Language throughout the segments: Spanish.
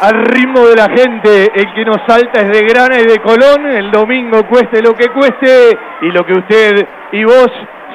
al ritmo de la gente. El que nos salta es de Grana y de Colón. El domingo cueste lo que cueste y lo que usted y vos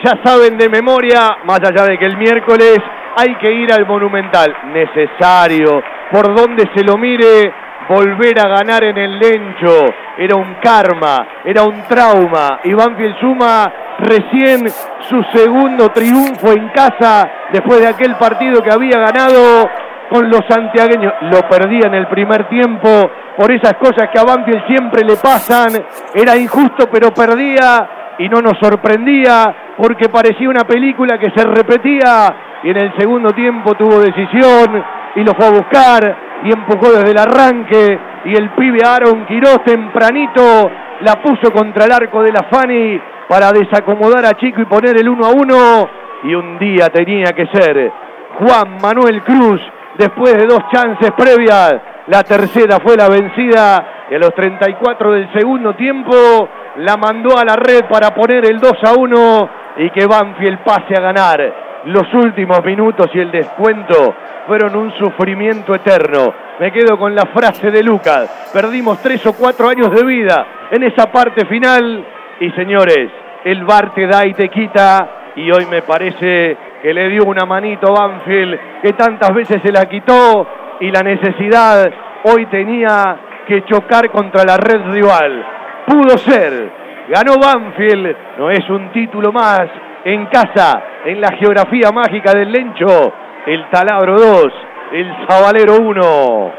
ya saben de memoria, más allá de que el miércoles hay que ir al Monumental. Necesario, por donde se lo mire, volver a ganar en el Lencho. Era un karma, era un trauma. Iván Fielsuma recién su segundo triunfo en casa después de aquel partido que había ganado con los santiagueños. Lo perdía en el primer tiempo por esas cosas que a Banfield siempre le pasan. Era injusto, pero perdía y no nos sorprendía porque parecía una película que se repetía y en el segundo tiempo tuvo decisión y lo fue a buscar y empujó desde el arranque y el pibe Aaron Quirós tempranito la puso contra el arco de la Fani para desacomodar a Chico y poner el 1 a 1 y un día tenía que ser Juan Manuel Cruz después de dos chances previas la tercera fue la vencida y a los 34 del segundo tiempo la mandó a la red para poner el 2 a 1 y que Banfield pase a ganar. Los últimos minutos y el descuento fueron un sufrimiento eterno. Me quedo con la frase de Lucas. Perdimos tres o cuatro años de vida en esa parte final. Y señores, el bar te da y te quita. Y hoy me parece que le dio una manito Banfield que tantas veces se la quitó y la necesidad hoy tenía que chocar contra la red rival. Pudo ser, ganó Banfield, no es un título más en casa, en la geografía mágica del Lencho, el Taladro 2, el Zabalero 1.